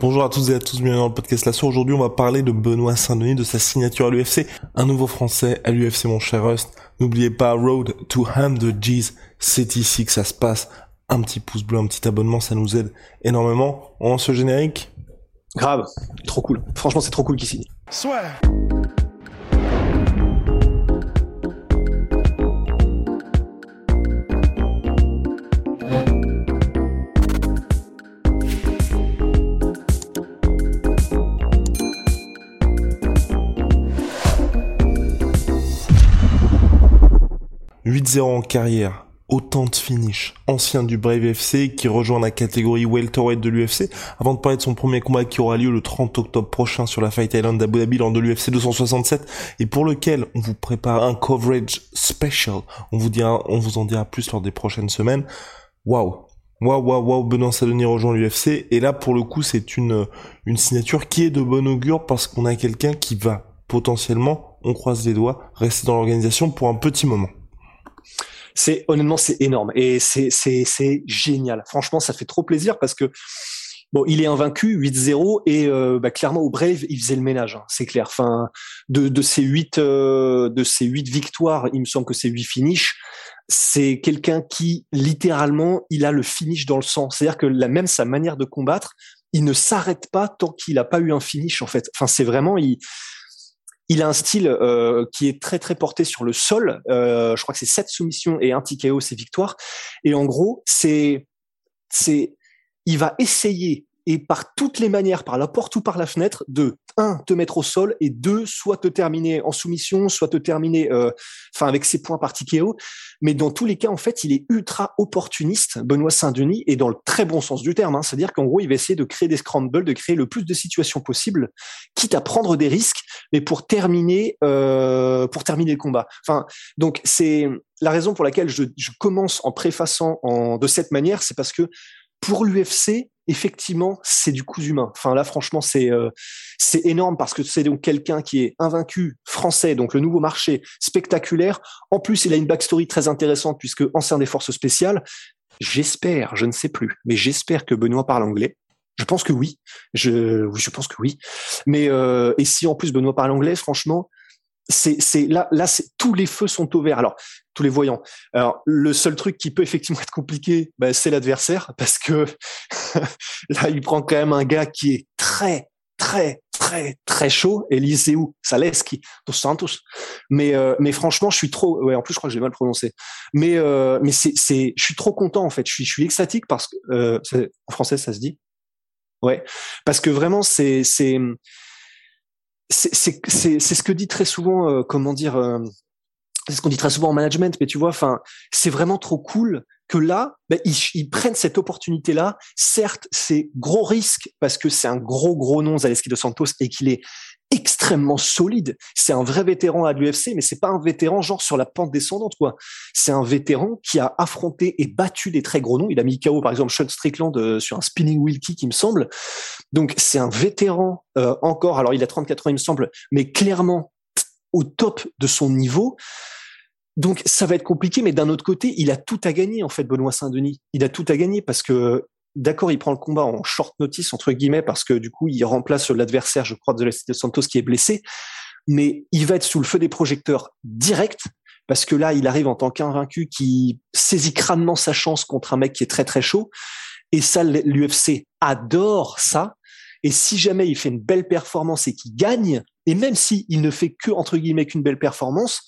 Bonjour à tous et à tous, bienvenue dans le podcast Lasso. Aujourd'hui, on va parler de Benoît Saint-Denis, de sa signature à l'UFC. Un nouveau français à l'UFC, mon cher Rust. N'oubliez pas, Road to Ham the G's. C'est ici que ça se passe un petit pouce bleu, un petit abonnement, ça nous aide énormément. On lance ce générique? Grave, trop cool. Franchement, c'est trop cool qu'ici. Soit. « 8-0 en carrière, autant de finish, ancien du Brave FC qui rejoint la catégorie welterweight de l'UFC, avant de parler de son premier combat qui aura lieu le 30 octobre prochain sur la Fight Island d'Abu Dhabi lors de l'UFC 267 et pour lequel on vous prépare un coverage special. On vous dira, on vous en dira plus lors des prochaines semaines. Waouh. Waouh, waouh, waouh, Benoît rejoint l'UFC. Et là, pour le coup, c'est une, une signature qui est de bon augure parce qu'on a quelqu'un qui va potentiellement, on croise les doigts, rester dans l'organisation pour un petit moment c'est honnêtement c'est énorme et c'est c'est génial. Franchement, ça fait trop plaisir parce que bon, il est invaincu 8-0 et euh, bah, clairement au Brave, il faisait le ménage, hein, c'est clair. De de ces huit euh, de victoires, il me semble que c'est huit finishes. C'est quelqu'un qui littéralement, il a le finish dans le sang. C'est-à-dire que la même sa manière de combattre, il ne s'arrête pas tant qu'il n'a pas eu un finish en fait. Enfin, c'est vraiment il il a un style euh, qui est très très porté sur le sol. Euh, je crois que c'est sept soumissions et un TKO, c'est victoire. Et en gros, c'est c'est il va essayer et par toutes les manières, par la porte ou par la fenêtre, de un te mettre au sol et deux soit te terminer en soumission, soit te terminer, euh, enfin avec ses points par TKO. Mais dans tous les cas, en fait, il est ultra opportuniste, Benoît Saint-Denis, et dans le très bon sens du terme. Hein, C'est-à-dire qu'en gros, il va essayer de créer des scrambles, de créer le plus de situations possibles, quitte à prendre des risques, mais pour terminer, euh, pour terminer le combat. Enfin, donc c'est la raison pour laquelle je, commence en préfaçant en, de cette manière, c'est parce que pour l'UFC, effectivement, c'est du coup humain. Enfin là, franchement, c'est euh, c'est énorme parce que c'est donc quelqu'un qui est invaincu, français, donc le nouveau marché, spectaculaire. En plus, il a une backstory très intéressante puisque ancien des forces spéciales. J'espère, je ne sais plus, mais j'espère que Benoît parle anglais. Je pense que oui. Je, je pense que oui. Mais euh, et si en plus Benoît parle anglais, franchement, c'est là là tous les feux sont au vert. Alors tous les voyants. Alors le seul truc qui peut effectivement être compliqué bah, c'est l'adversaire parce que là il prend quand même un gars qui est très très très très chaud Eliseu Saleski dos Santos. Mais euh, mais franchement je suis trop ouais en plus je crois que j'ai mal prononcé. Mais euh, mais c'est c'est je suis trop content en fait. Je suis je suis extatique parce que euh, en français ça se dit. Ouais. Parce que vraiment c'est c'est c'est ce que dit très souvent, euh, comment dire, euh, c'est ce qu'on dit très souvent en management, mais tu vois, enfin, c'est vraiment trop cool que là, ben, ils, prennent cette opportunité-là. Certes, c'est gros risque parce que c'est un gros gros nom Zaleski de Santos et qu'il est extrêmement solide. C'est un vrai vétéran à l'UFC, mais c'est pas un vétéran genre sur la pente descendante, quoi. C'est un vétéran qui a affronté et battu des très gros noms. Il a mis KO, par exemple, Sean Strickland euh, sur un spinning wheel kick, il me semble. Donc, c'est un vétéran euh, encore. Alors, il a 34 ans, il me semble, mais clairement au top de son niveau. Donc, ça va être compliqué, mais d'un autre côté, il a tout à gagner, en fait, Benoît Saint-Denis. Il a tout à gagner parce que d'accord, il prend le combat en short notice, entre guillemets, parce que du coup, il remplace l'adversaire, je crois, de la de Santos qui est blessé. Mais il va être sous le feu des projecteurs direct, parce que là, il arrive en tant qu'invaincu qui saisit crânement sa chance contre un mec qui est très très chaud. Et ça, l'UFC adore ça. Et si jamais il fait une belle performance et qu'il gagne, et même s'il ne fait que entre guillemets qu'une belle performance,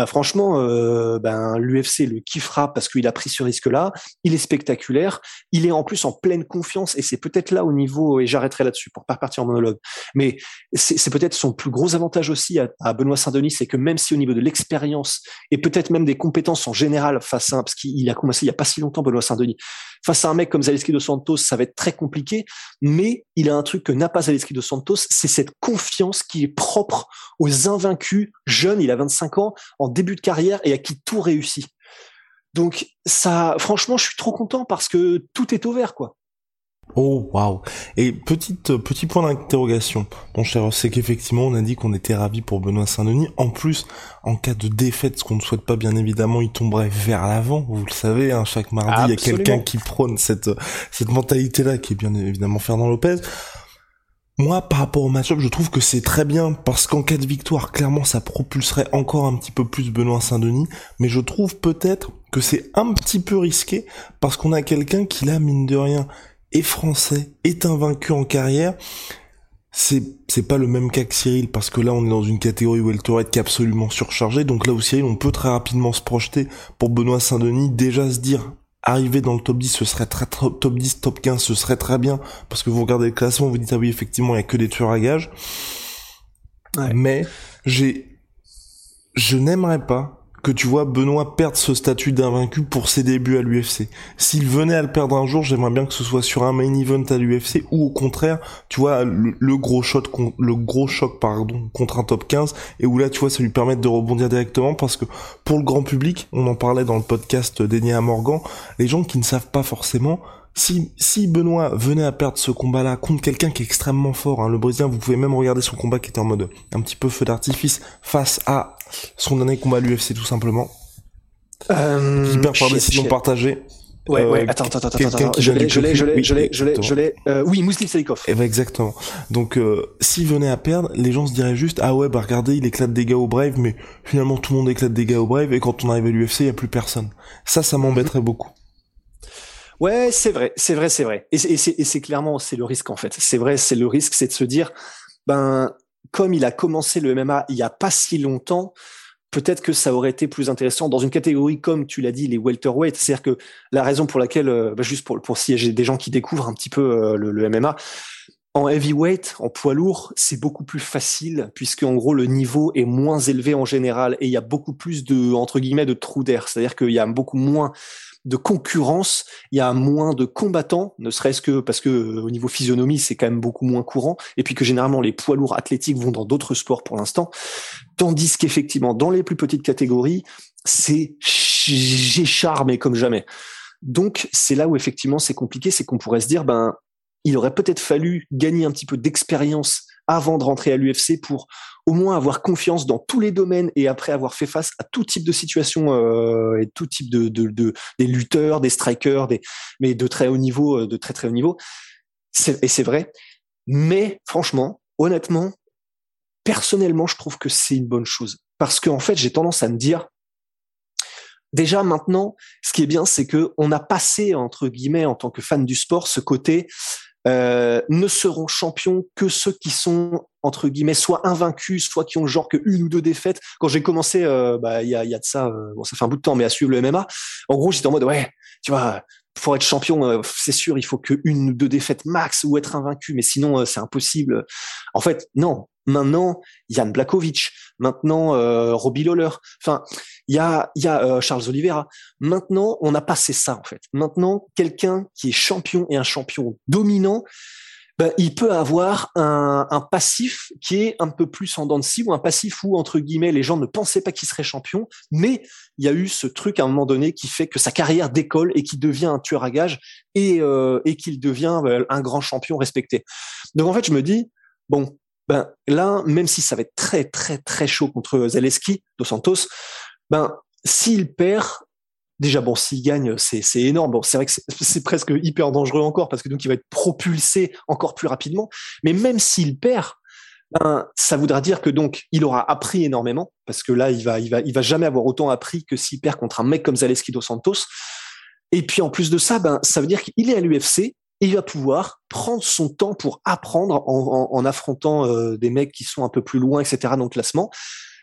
bah franchement, euh, ben l'UFC le kiffera parce qu'il a pris ce risque-là. Il est spectaculaire. Il est en plus en pleine confiance et c'est peut-être là au niveau et j'arrêterai là-dessus pour pas partir en monologue. Mais c'est peut-être son plus gros avantage aussi à, Benoît Saint-Denis, c'est que même si au niveau de l'expérience et peut-être même des compétences en général face à parce qu'il a commencé il y a pas si longtemps Benoît Saint-Denis face à un mec comme Zaleski dos Santos, ça va être très compliqué. Mais il a un truc que n'a pas Zaleski dos Santos, c'est cette confiance qui est propre aux invaincus jeunes. Il a 25 ans début de carrière et à qui tout réussit. Donc ça, franchement, je suis trop content parce que tout est ouvert, quoi. Oh waouh Et petite petit point d'interrogation, mon cher, c'est qu'effectivement on a dit qu'on était ravis pour Benoît Saint-Denis. En plus, en cas de défaite, ce qu'on ne souhaite pas bien évidemment, il tomberait vers l'avant. Vous le savez, hein, chaque mardi il y a quelqu'un qui prône cette cette mentalité-là, qui est bien évidemment Fernand Lopez. Moi, par rapport au match-up, je trouve que c'est très bien parce qu'en cas de victoire, clairement, ça propulserait encore un petit peu plus Benoît Saint-Denis. Mais je trouve peut-être que c'est un petit peu risqué parce qu'on a quelqu'un qui, là, mine de rien, est français, est invaincu en carrière. C'est, c'est pas le même cas que Cyril parce que là on est dans une catégorie welterweight qui est absolument surchargée donc là où Cyril on peut très rapidement se projeter pour Benoît Saint-Denis déjà se dire arriver dans le top 10, ce serait très, top 10, top 15, ce serait très bien parce que vous regardez le classement, vous dites ah oui effectivement il y a que des tueurs à gages. Mais j'ai, je n'aimerais pas que tu vois Benoît perdre ce statut d'invaincu pour ses débuts à l'UFC. S'il venait à le perdre un jour, j'aimerais bien que ce soit sur un main event à l'UFC ou au contraire, tu vois le, gros shot le gros choc pardon contre un top 15 et où là tu vois ça lui permet de rebondir directement parce que pour le grand public, on en parlait dans le podcast d'Enia Morgan, les gens qui ne savent pas forcément si, si Benoît venait à perdre ce combat-là contre quelqu'un qui est extrêmement fort, hein, le Brésilien, vous pouvez même regarder son combat qui était en mode un petit peu feu d'artifice face à son dernier combat à l'UFC tout simplement. Euh, qui perd par décision partagée. Ouais, ouais, attends, attends, attends, attends, je l'ai, je l'ai, je l'ai, je l'ai, je l'ai, je l'ai, euh, oui, Mouslim Salikov. Eh ben, exactement. Donc, euh, s'il venait à perdre, les gens se diraient juste, ah ouais, bah regardez, il éclate des gars au Brave, mais finalement tout le monde éclate des gars au Brave, et quand on arrive à l'UFC, il y a plus personne. Ça, ça m'embêterait beaucoup. Ouais, c'est vrai, c'est vrai, c'est vrai. Et c'est clairement, c'est le risque en fait. C'est vrai, c'est le risque, c'est de se dire, ben, comme il a commencé le MMA il y a pas si longtemps, peut-être que ça aurait été plus intéressant dans une catégorie comme tu l'as dit, les welterweight. C'est-à-dire que la raison pour laquelle, euh, bah, juste pour, pour si j'ai des gens qui découvrent un petit peu euh, le, le MMA, en heavyweight, en poids lourd, c'est beaucoup plus facile puisque en gros le niveau est moins élevé en général et il y a beaucoup plus de entre guillemets de trous d'air. C'est-à-dire qu'il y a beaucoup moins de concurrence, il y a moins de combattants, ne serait-ce que parce que euh, au niveau physionomie, c'est quand même beaucoup moins courant, et puis que généralement les poids lourds athlétiques vont dans d'autres sports pour l'instant, tandis qu'effectivement dans les plus petites catégories, c'est j'écharme comme jamais. Donc c'est là où effectivement c'est compliqué, c'est qu'on pourrait se dire ben il aurait peut-être fallu gagner un petit peu d'expérience avant de rentrer à l'UFC pour au moins avoir confiance dans tous les domaines et après avoir fait face à tout type de situation euh, et tout type de, de, de, des lutteurs, des strikers, des mais de très haut niveau, euh, de très très haut niveau. Et c'est vrai. Mais franchement, honnêtement, personnellement, je trouve que c'est une bonne chose parce qu'en en fait, j'ai tendance à me dire déjà maintenant, ce qui est bien, c'est que on a passé entre guillemets en tant que fan du sport ce côté euh, ne seront champions que ceux qui sont entre guillemets soit invaincus, soit qui ont genre que une ou deux défaites. Quand j'ai commencé, euh, bah il y a, y a de ça, euh, bon ça fait un bout de temps, mais à suivre le MMA, en gros j'étais en mode ouais, tu vois, pour être champion, c'est sûr, il faut que une ou deux défaites max ou être invaincu, mais sinon c'est impossible. En fait, non. Maintenant, Yann Blakovic, maintenant euh, Robbie Lawler, enfin, il y a, y a euh, Charles Oliveira. Maintenant, on a passé ça en fait. Maintenant, quelqu'un qui est champion et un champion dominant, ben, il peut avoir un, un, passif qui est un peu plus en dents de scie ou un passif où entre guillemets les gens ne pensaient pas qu'il serait champion, mais il y a eu ce truc à un moment donné qui fait que sa carrière décolle et qu'il devient un tueur à gages et, euh, et qu'il devient euh, un grand champion respecté. Donc en fait, je me dis bon, ben là, même si ça va être très très très chaud contre Zaleski dos Santos, ben s'il perd, déjà bon, s'il gagne, c'est énorme. Bon, c'est vrai que c'est presque hyper dangereux encore parce que donc il va être propulsé encore plus rapidement. Mais même s'il perd, ben, ça voudra dire que donc il aura appris énormément parce que là il va il va il va jamais avoir autant appris que s'il perd contre un mec comme Zaleski dos Santos. Et puis en plus de ça, ben ça veut dire qu'il est à l'UFC il va pouvoir prendre son temps pour apprendre en, affrontant euh, des mecs qui sont un peu plus loin, etc. dans le classement.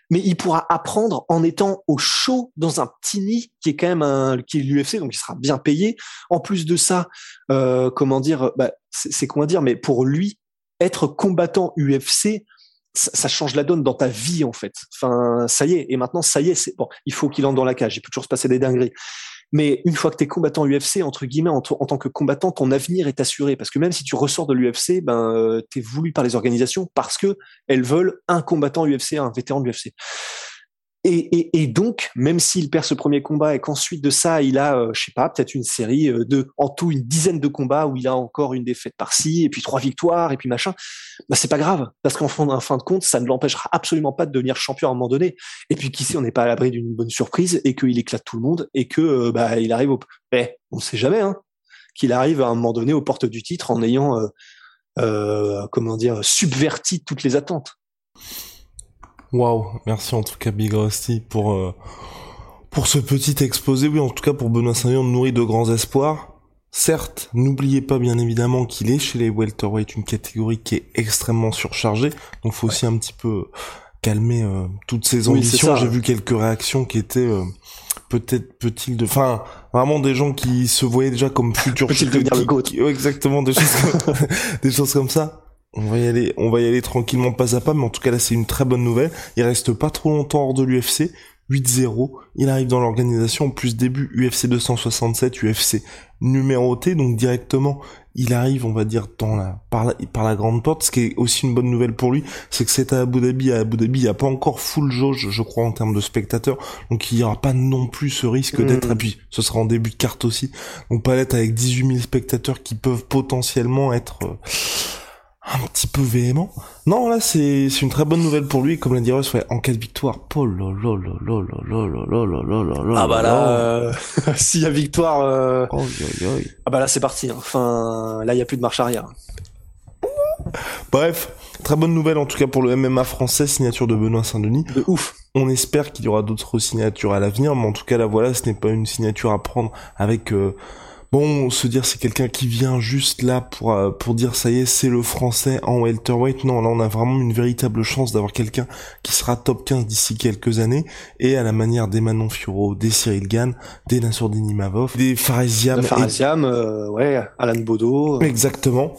Mais il pourra apprendre en étant au chaud dans un petit nid qui est quand même un, qui est l'UFC, donc il sera bien payé. En plus de ça, euh, comment dire, bah, c'est comment dire, mais pour lui, être combattant UFC, ça, change la donne dans ta vie en fait. Enfin, ça y est. Et maintenant, ça y est. C'est bon. Il faut qu'il entre dans la cage. Il peut toujours se passer des dingueries. Mais une fois que tu es combattant UFC, entre guillemets, en, tant que combattant, ton avenir est assuré. Parce que même si tu ressors de l'UFC, ben, euh, tu es voulu par les organisations parce que elles veulent un combattant UFC, un vétéran de l'UFC. Et, donc, même s'il perd ce premier combat et qu'ensuite de ça, il a, euh, je sais pas, peut-être une série euh, de, en tout, une dizaine de combats où il a encore une défaite par-ci, et puis trois victoires, et puis machin, bah c'est pas grave, parce qu'en fin, fin de compte, ça ne l'empêchera absolument pas de devenir champion à un moment donné. Et puis qui sait, on n'est pas à l'abri d'une bonne surprise et qu'il éclate tout le monde et que euh, bah il arrive au, eh, on sait jamais, hein, qu'il arrive à un moment donné aux portes du titre en ayant, comment dire, subverti toutes les attentes. Waouh, merci en tout cas Big Rusty pour euh, pour ce petit exposé. Oui, en tout cas pour Benoît Saint-Denis, nourrit de grands espoirs. Certes, n'oubliez pas bien évidemment qu'il est chez les welterweight une catégorie qui est extrêmement surchargée, donc faut aussi un petit peu calmer euh, toutes ces ambitions. J'ai vu quelques réactions qui étaient euh, peut-être peut-il de, enfin vraiment des gens qui se voyaient déjà comme futurs. peut-il devenir le Exactement des choses comme, des choses comme ça on va y aller, on va y aller tranquillement pas à pas, mais en tout cas là c'est une très bonne nouvelle. Il reste pas trop longtemps hors de l'UFC. 8-0, il arrive dans l'organisation, plus début UFC 267, UFC numéroté, donc directement il arrive, on va dire, dans la, par, la, par la grande porte. Ce qui est aussi une bonne nouvelle pour lui, c'est que c'est à Abu Dhabi. À Abu Dhabi, il n'y a pas encore full jauge, je crois, en termes de spectateurs. Donc il n'y aura pas non plus ce risque d'être, mm. et puis ce sera en début de carte aussi. Donc pas être avec 18 000 spectateurs qui peuvent potentiellement être... Euh, un petit peu véhément. Non, là, c'est une très bonne nouvelle pour lui. Comme l'a dit ouais, en cas de victoire. Ah bah là, s'il y a victoire, euh... ah bah là, c'est parti. Enfin, là, il y a plus de marche arrière. Bref, très bonne nouvelle en tout cas pour le MMA français, signature de Benoît Saint-Denis. De ouf. On espère qu'il y aura d'autres signatures à l'avenir, mais en tout cas là voilà, ce n'est pas une signature à prendre avec euh, bon, se dire c'est quelqu'un qui vient juste là pour euh, pour dire ça y est, c'est le français en welterweight. Non, là on a vraiment une véritable chance d'avoir quelqu'un qui sera top 15 d'ici quelques années et à la manière des Manon Fioro, des Cyril Gann, des Nassourdini Mavov, des Faresiam, Faresiam, euh, ouais, Alan Bodo. Exactement.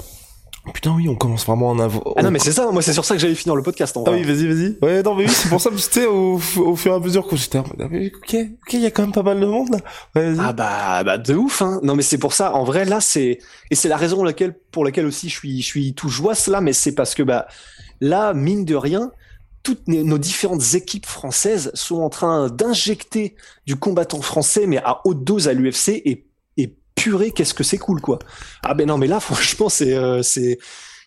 Putain, oui, on commence vraiment en avant. Ah non, mais c'est ça, moi, c'est sur ça que j'allais finir le podcast, en Ah oui, vas-y, vas-y. Ouais, non, mais oui, c'est pour ça, que c'était au, au fur et à mesure qu'on s'était, ok, ok, il y a quand même pas mal de monde, là. Ouais, ah bah, bah, de ouf, hein. Non, mais c'est pour ça, en vrai, là, c'est, et c'est la raison pour laquelle, pour laquelle aussi je suis, je suis tout joie, là, mais c'est parce que, bah, là, mine de rien, toutes nos différentes équipes françaises sont en train d'injecter du combattant français, mais à haute dose à l'UFC et purée, qu'est-ce que c'est cool, quoi. Ah ben non, mais là, franchement, c'est, euh, c'est,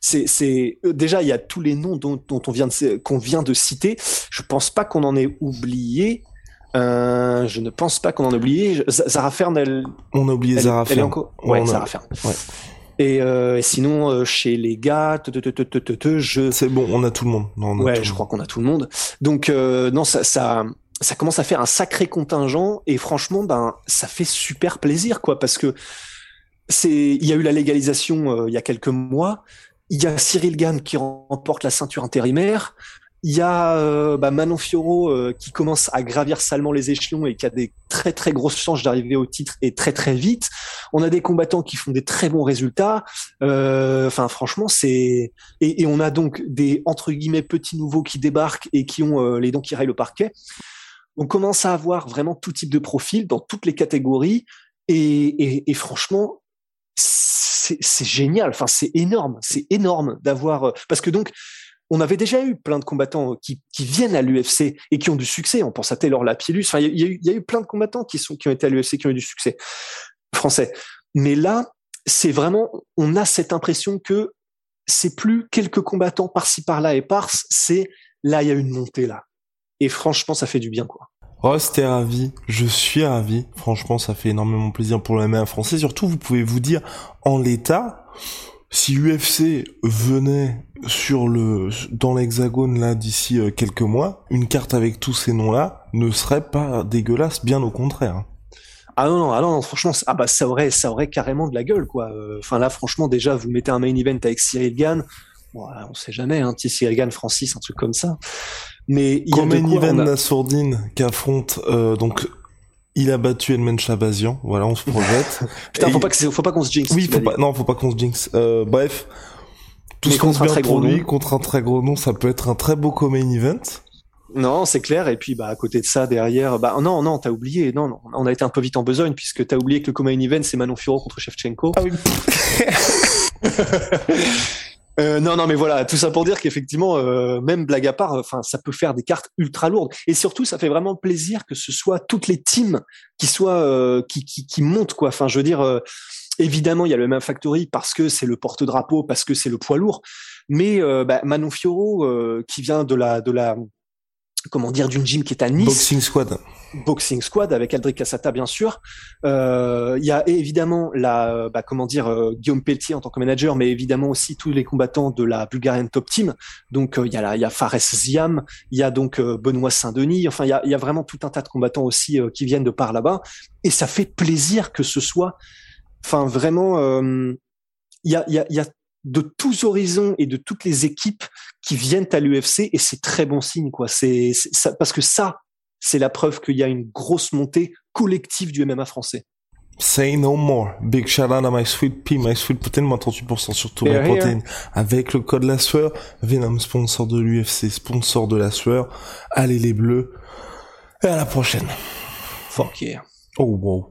c'est, euh, déjà il y a tous les noms dont, dont on vient de qu'on vient de citer. Je pense pas qu'on en ait oublié. Euh, je ne pense pas qu'on en ait oublié. Zara Fern, elle. On a oublié Zara Fern. encore? Ouais, Zara Fern. Ouais. Et, euh, sinon, euh, chez les gars, te, te, te, te, te, te je. C'est bon, on a tout le monde. Non, ouais, je crois qu'on a tout le monde. Donc euh, non, ça, ça, ça commence à faire un sacré contingent et franchement, ben, ça fait super plaisir, quoi, parce que c'est, il y a eu la légalisation euh, il y a quelques mois. Il y a Cyril Gann qui remporte la ceinture intérimaire. Il y a euh, bah, Manon Fioro euh, qui commence à gravir salement les échelons et qui a des très très grosses chances d'arriver au titre et très très vite. On a des combattants qui font des très bons résultats. Enfin, franchement, c'est et, et, on a donc des entre guillemets petits nouveaux qui débarquent et qui ont les dents qui raillent le parquet on commence à avoir vraiment tout type de profil dans toutes les catégories. Et, franchement, c'est génial. Enfin, c'est énorme. C'est énorme d'avoir. Euh, parce que donc, on avait déjà eu plein de combattants qui, viennent à l'UFC et qui ont du succès. On pense à Taylor Lapillus. Enfin, il y, a eu plein de combattants qui, sont, qui ont été à l'UFC qui ont eu du succès français. Mais là, c'est vraiment, on a cette impression que c'est plus quelques combattants par-ci par-là et par c'est là, il y a une montée là. Et franchement, ça fait du bien, quoi. Oh, c'était ravi. Je suis ravi. Franchement, ça fait énormément plaisir pour le MMA français. Surtout, vous pouvez vous dire, en l'état, si UFC venait sur le, dans l'hexagone là d'ici euh, quelques mois, une carte avec tous ces noms-là ne serait pas dégueulasse, bien au contraire. Ah non, non, ah non, franchement, ah bah ça aurait, ça aurait carrément de la gueule, quoi. Enfin là, franchement, déjà, vous mettez un main event avec Cyril Gann. Bon, on sait jamais, un hein, Cyril Gann, Francis, un truc comme ça. Mais il y a main event a... Sourdine qui affronte euh, donc il a battu Edmund Chabazian. Voilà, on se projette. Putain, faut, pas que faut pas qu'on se jinx. Oui, faut pas, non, faut pas qu'on se jinx. Euh, bref. Tout ce qu'on se bien pour lui, contre un très gros nom, ça peut être un très beau main event. Non, c'est clair. Et puis, bah, à côté de ça, derrière, bah, non, non, t'as oublié. Non, non, on a été un peu vite en besogne puisque t'as oublié que le co-main event, c'est Manon Furo contre Shevchenko. Ah oui. Euh, non, non, mais voilà, tout ça pour dire qu'effectivement, euh, même blague à part, enfin, ça peut faire des cartes ultra lourdes. Et surtout, ça fait vraiment plaisir que ce soit toutes les teams qui soient euh, qui, qui, qui montent quoi. Enfin, je veux dire, évidemment, il y a le même factory parce que c'est le porte-drapeau, parce que c'est le poids lourd. Mais bah, Manon Fioro, qui vient de la de la comment dire d'une gym qui est à Nice. Boxing Squad. Boxing Squad avec Aldric Cassata bien sûr. Euh, il y a évidemment la bah, comment dire euh, Guillaume Pelletier en tant que manager, mais évidemment aussi tous les combattants de la Bulgarian Top Team. Donc euh, il y a il y a Fares Ziam, il y a donc Benoît Saint-Denis. Enfin il y a, y a vraiment tout un tas de combattants aussi qui viennent de par là-bas. Et ça fait plaisir que ce soit, enfin vraiment, il y a il y a, y a de tous horizons et de toutes les équipes qui viennent à l'UFC et c'est très bon signe quoi. C'est parce que ça, c'est la preuve qu'il y a une grosse montée collective du MMA français. Say no more. Big shout out à My Sweet Pea, My Sweet Protein, moins 38% sur tout les protéines. Avec le code La Sueur, Venom sponsor de l'UFC, sponsor de La Sueur. Allez les bleus. Et à la prochaine. Fuck yeah. Oh wow.